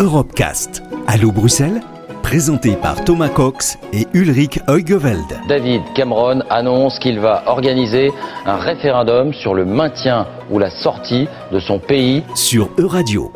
Europecast. Allô Bruxelles? Présenté par Thomas Cox et Ulrich Heugeveld. David Cameron annonce qu'il va organiser un référendum sur le maintien ou la sortie de son pays sur Euradio.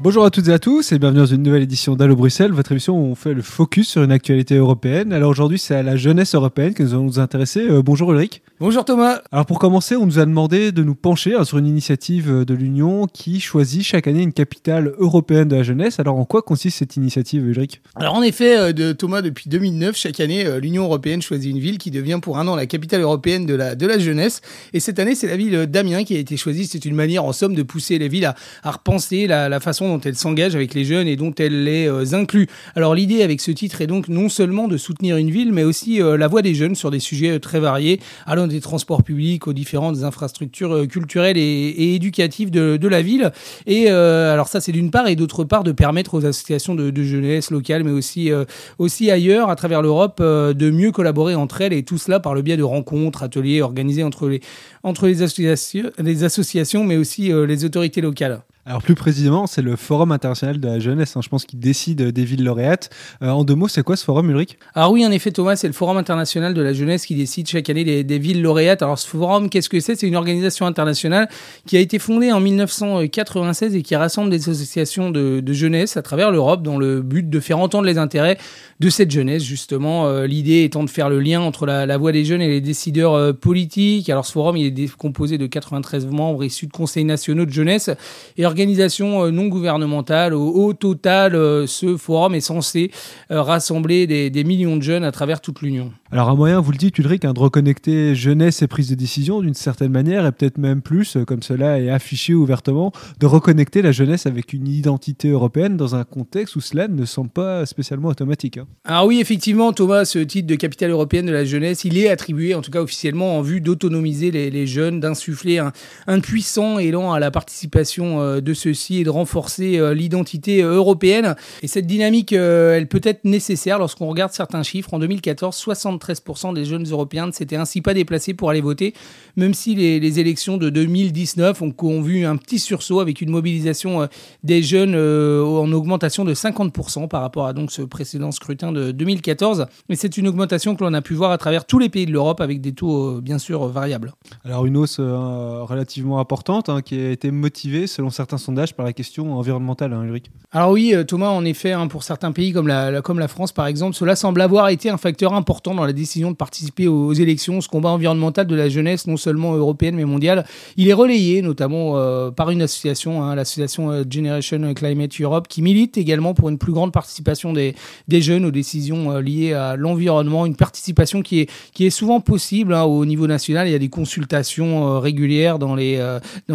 Bonjour à toutes et à tous et bienvenue dans une nouvelle édition d'Allo Bruxelles, votre émission où on fait le focus sur une actualité européenne. Alors aujourd'hui c'est à la jeunesse européenne que nous allons nous intéresser. Euh, bonjour Ulrich. Bonjour Thomas. Alors pour commencer, on nous a demandé de nous pencher hein, sur une initiative euh, de l'Union qui choisit chaque année une capitale européenne de la jeunesse. Alors en quoi consiste cette initiative Ulrich? Alors en effet, euh, de Thomas, depuis 2009, chaque année l'Union européenne choisit une ville qui devient pour un an la capitale européenne de la, de la jeunesse. Et cette année c'est la ville d'Amiens qui a été choisie. C'est une manière en somme de pousser les villes à, à repenser la, la façon dont elle s'engage avec les jeunes et dont elle les euh, inclut. Alors l'idée avec ce titre est donc non seulement de soutenir une ville, mais aussi euh, la voix des jeunes sur des sujets euh, très variés, allant des transports publics aux différentes infrastructures culturelles et, éducatives de, la ville. Et alors ça c'est d'une part, et d'autre part de permettre aux associations de, jeunesse locales, mais aussi, aussi ailleurs, à travers l'Europe, de mieux collaborer entre elles, et tout cela par le biais de rencontres, ateliers organisés entre les, entre les, associations, les associations, mais aussi les autorités locales. Alors plus précisément, c'est le Forum international de la jeunesse, hein, je pense, qui décide des villes lauréates. Euh, en deux mots, c'est quoi ce forum, Ulrich? Alors oui, en effet, Thomas, c'est le Forum international de la jeunesse qui décide chaque année des, villes lauréates. Alors ce forum, qu'est-ce que c'est? C'est une organisation internationale qui a été fondée en 1996 et qui rassemble des associations de, jeunesse à travers l'Europe dans le but de faire entendre les intérêts de cette jeunesse, justement. Euh, l'idée étant de faire le lien entre la, voix des jeunes et les décideurs euh, politiques. Alors ce forum, il est composé de 93 membres issus de conseils nationaux de jeunesse et organisation euh, non gouvernementale. Au, total, euh, ce forum est censé euh, rassembler des, millions de jeunes à travers toute l'Union. Alors un moyen, vous le dites Ulrich, hein, de reconnecter jeunesse et prise de décision d'une certaine manière, et peut-être même plus, comme cela est affiché ouvertement, de reconnecter la jeunesse avec une identité européenne dans un contexte où cela ne semble pas spécialement automatique. Hein. Alors oui, effectivement, Thomas, ce titre de capitale européenne de la jeunesse, il est attribué, en tout cas officiellement, en vue d'autonomiser les, jeunes, d'insuffler un, un, puissant élan à la participation de ceci et de renforcer euh, l'identité euh, européenne. Et cette dynamique, euh, elle peut être nécessaire lorsqu'on regarde certains chiffres. En 2014, 73% des jeunes européens ne s'étaient ainsi pas déplacés pour aller voter, même si les, élections de 2019 ont, vu un petit sursaut avec une mobilisation des jeunes en augmentation de 50% par rapport à donc ce précédent scrutin de 2014. Et c'est une augmentation que l'on a pu voir à travers tous les pays de l'Europe avec des taux bien sûr variables. Alors une hausse relativement importante hein, qui a été motivée selon certains sondage par la question environnementale, hein, Ulrich. Alors oui, euh, Thomas, en effet, hein, pour certains pays comme la, France, par exemple, cela semble avoir été un facteur important dans la décision de participer aux, élections. Ce combat environnemental de la jeunesse, non seulement européenne mais mondiale, il est relayé notamment euh, par une association, hein, l'association euh, Generation Climate Europe, qui milite également pour une plus grande participation des, jeunes aux décisions liées à l'environnement, une participation qui est, souvent possible au niveau national. Il y a des consultations régulières dans les,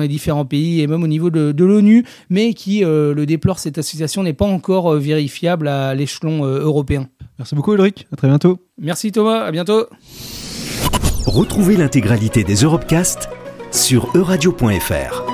différents pays et même au niveau de l'ONU, mais qui euh, le déplore, cette association n'est pas encore euh, vérifiable à l'échelon euh, européen. Merci beaucoup Ulrich, à très bientôt. Merci Thomas, à bientôt. Retrouvez l'intégralité des Europecast sur euradio.fr.